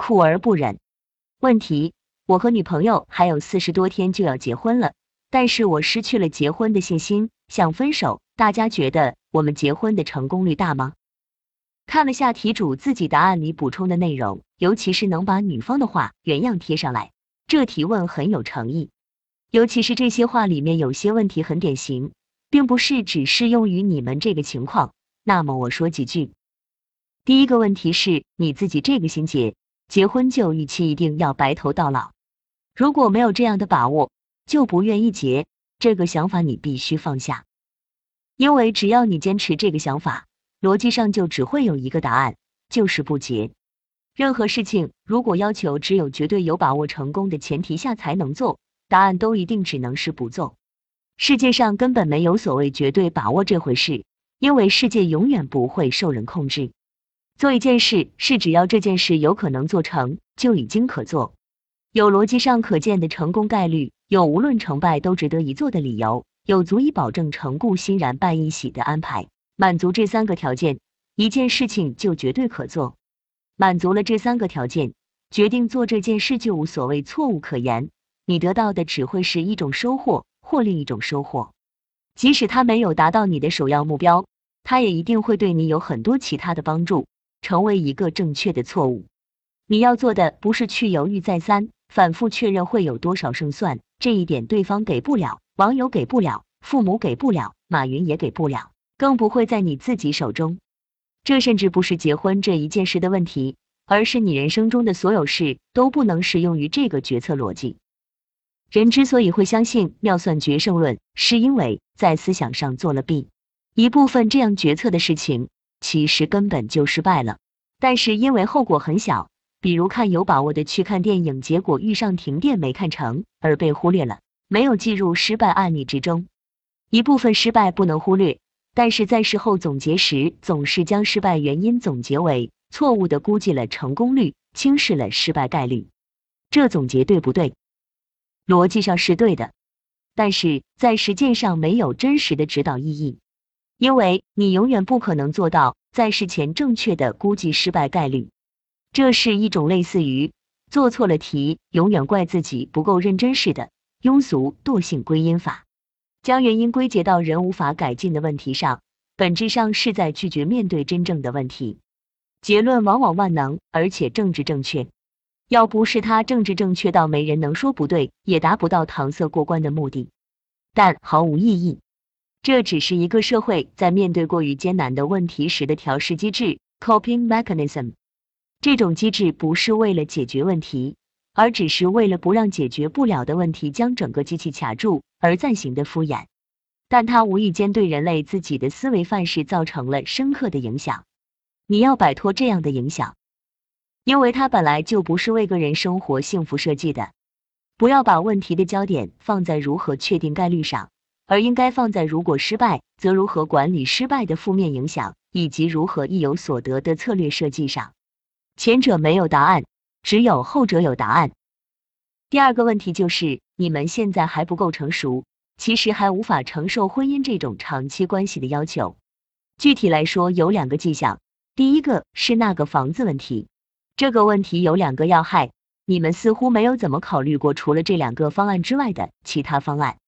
酷而不忍。问题：我和女朋友还有四十多天就要结婚了，但是我失去了结婚的信心，想分手。大家觉得我们结婚的成功率大吗？看了下题主自己答案里补充的内容，尤其是能把女方的话原样贴上来，这提问很有诚意。尤其是这些话里面有些问题很典型，并不是只适用于你们这个情况。那么我说几句。第一个问题是你自己这个心结，结婚就预期一定要白头到老，如果没有这样的把握，就不愿意结。这个想法你必须放下，因为只要你坚持这个想法。逻辑上就只会有一个答案，就是不结。任何事情如果要求只有绝对有把握成功的前提下才能做，答案都一定只能是不做。世界上根本没有所谓绝对把握这回事，因为世界永远不会受人控制。做一件事是只要这件事有可能做成就已经可做，有逻辑上可见的成功概率，有无论成败都值得一做的理由，有足以保证成故欣然办一喜的安排。满足这三个条件，一件事情就绝对可做。满足了这三个条件，决定做这件事就无所谓错误可言。你得到的只会是一种收获或另一种收获。即使他没有达到你的首要目标，他也一定会对你有很多其他的帮助，成为一个正确的错误。你要做的不是去犹豫再三，反复确认会有多少胜算，这一点对方给不了，网友给不了，父母给不了，马云也给不了。更不会在你自己手中，这甚至不是结婚这一件事的问题，而是你人生中的所有事都不能适用于这个决策逻辑。人之所以会相信妙算决胜论，是因为在思想上做了弊，一部分这样决策的事情其实根本就失败了，但是因为后果很小，比如看有把握的去看电影，结果遇上停电没看成，而被忽略了，没有计入失败案例之中。一部分失败不能忽略。但是在事后总结时，总是将失败原因总结为错误的估计了成功率，轻视了失败概率。这总结对不对？逻辑上是对的，但是在实践上没有真实的指导意义，因为你永远不可能做到在事前正确的估计失败概率。这是一种类似于做错了题，永远怪自己不够认真似的庸俗惰性归因法。将原因归结到人无法改进的问题上，本质上是在拒绝面对真正的问题。结论往往万能，而且政治正确。要不是他政治正确到没人能说不对，也达不到搪塞过关的目的。但毫无意义。这只是一个社会在面对过于艰难的问题时的调试机制 （coping mechanism）。这种机制不是为了解决问题。而只是为了不让解决不了的问题将整个机器卡住而暂行的敷衍，但它无意间对人类自己的思维范式造成了深刻的影响。你要摆脱这样的影响，因为它本来就不是为个人生活幸福设计的。不要把问题的焦点放在如何确定概率上，而应该放在如果失败，则如何管理失败的负面影响，以及如何亦有所得的策略设计上。前者没有答案。只有后者有答案。第二个问题就是，你们现在还不够成熟，其实还无法承受婚姻这种长期关系的要求。具体来说，有两个迹象。第一个是那个房子问题，这个问题有两个要害，你们似乎没有怎么考虑过除了这两个方案之外的其他方案。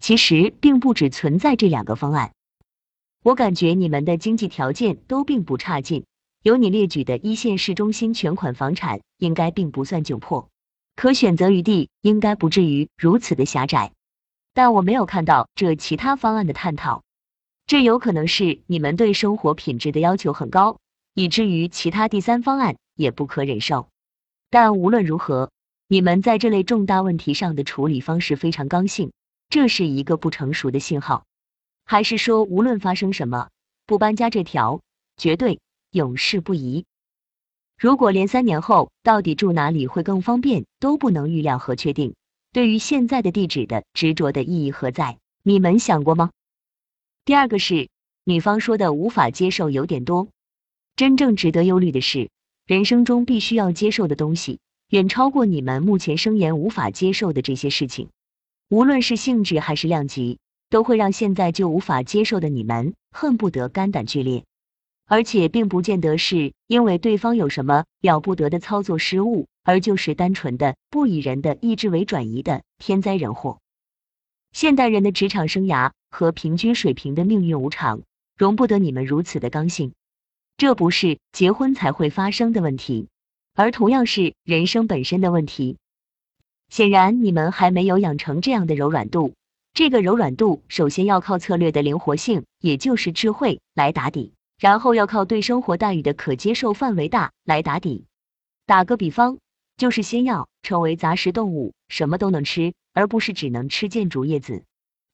其实并不只存在这两个方案，我感觉你们的经济条件都并不差劲。有你列举的一线市中心全款房产，应该并不算窘迫，可选择余地应该不至于如此的狭窄。但我没有看到这其他方案的探讨，这有可能是你们对生活品质的要求很高，以至于其他第三方案也不可忍受。但无论如何，你们在这类重大问题上的处理方式非常刚性，这是一个不成熟的信号。还是说，无论发生什么，不搬家这条绝对。永世不移。如果连三年后到底住哪里会更方便都不能预料和确定，对于现在的地址的执着的意义何在？你们想过吗？第二个是女方说的无法接受有点多，真正值得忧虑的是，人生中必须要接受的东西远超过你们目前声言无法接受的这些事情，无论是性质还是量级，都会让现在就无法接受的你们恨不得肝胆俱裂。而且并不见得是因为对方有什么了不得的操作失误，而就是单纯的不以人的意志为转移的天灾人祸。现代人的职场生涯和平均水平的命运无常，容不得你们如此的刚性。这不是结婚才会发生的问题，而同样是人生本身的问题。显然，你们还没有养成这样的柔软度。这个柔软度首先要靠策略的灵活性，也就是智慧来打底，然后要靠对生活待遇的可接受范围大来打底。打个比方，就是先要成为杂食动物，什么都能吃，而不是只能吃建竹叶子，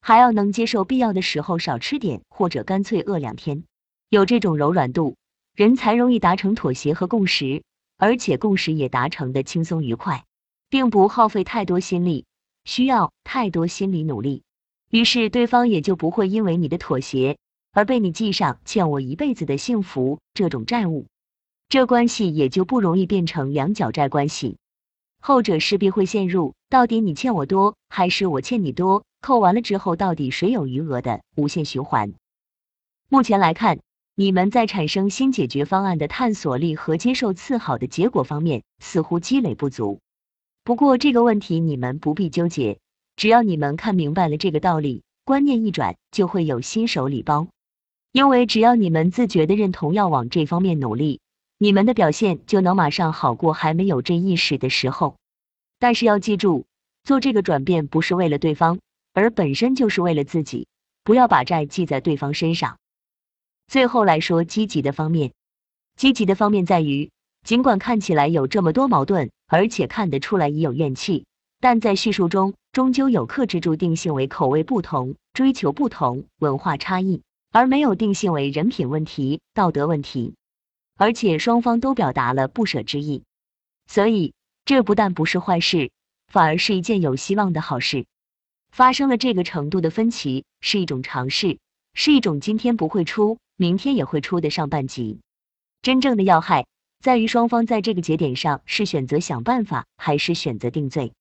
还要能接受必要的时候少吃点，或者干脆饿两天。有这种柔软度，人才容易达成妥协和共识，而且共识也达成的轻松愉快。并不耗费太多心力，需要太多心理努力，于是对方也就不会因为你的妥协而被你记上欠我一辈子的幸福这种债务，这关系也就不容易变成两角债关系，后者势必会陷入到底你欠我多还是我欠你多，扣完了之后到底谁有余额的无限循环。目前来看，你们在产生新解决方案的探索力和接受次好的结果方面似乎积累不足。不过这个问题你们不必纠结，只要你们看明白了这个道理，观念一转就会有新手礼包。因为只要你们自觉的认同要往这方面努力，你们的表现就能马上好过还没有这意识的时候。但是要记住，做这个转变不是为了对方，而本身就是为了自己。不要把债记在对方身上。最后来说积极的方面，积极的方面在于。尽管看起来有这么多矛盾，而且看得出来已有怨气，但在叙述中终究有克制住定性为口味不同、追求不同、文化差异，而没有定性为人品问题、道德问题，而且双方都表达了不舍之意，所以这不但不是坏事，反而是一件有希望的好事。发生了这个程度的分歧是一种尝试，是一种今天不会出，明天也会出的上半集。真正的要害。在于双方在这个节点上是选择想办法，还是选择定罪。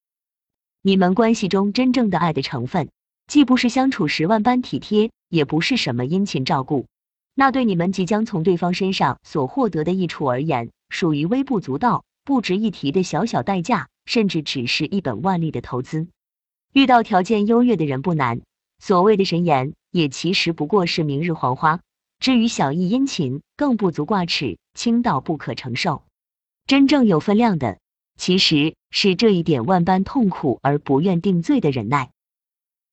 你们关系中真正的爱的成分，既不是相处时万般体贴，也不是什么殷勤照顾，那对你们即将从对方身上所获得的益处而言，属于微不足道、不值一提的小小代价，甚至只是一本万利的投资。遇到条件优越的人不难，所谓的神颜，也其实不过是明日黄花。至于小意殷勤，更不足挂齿，轻到不可承受。真正有分量的，其实是这一点万般痛苦而不愿定罪的忍耐。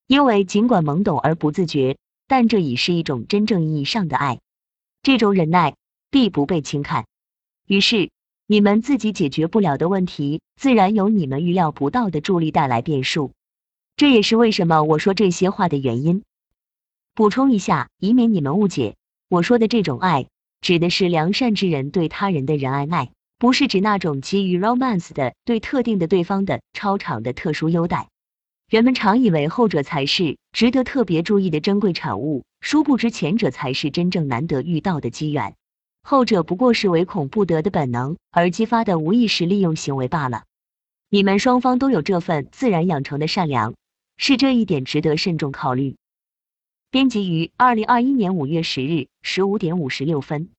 因为尽管懵懂而不自觉，但这已是一种真正意义上的爱。这种忍耐必不被轻看。于是，你们自己解决不了的问题，自然有你们预料不到的助力带来变数。这也是为什么我说这些话的原因。补充一下，以免你们误解。我说的这种爱，指的是良善之人对他人的仁爱爱，不是指那种基于 romance 的对特定的对方的超长的特殊优待。人们常以为后者才是值得特别注意的珍贵产物，殊不知前者才是真正难得遇到的机缘，后者不过是唯恐不得的本能而激发的无意识利用行为罢了。你们双方都有这份自然养成的善良，是这一点值得慎重考虑。编辑于二零二一年五月十日十五点五十六分。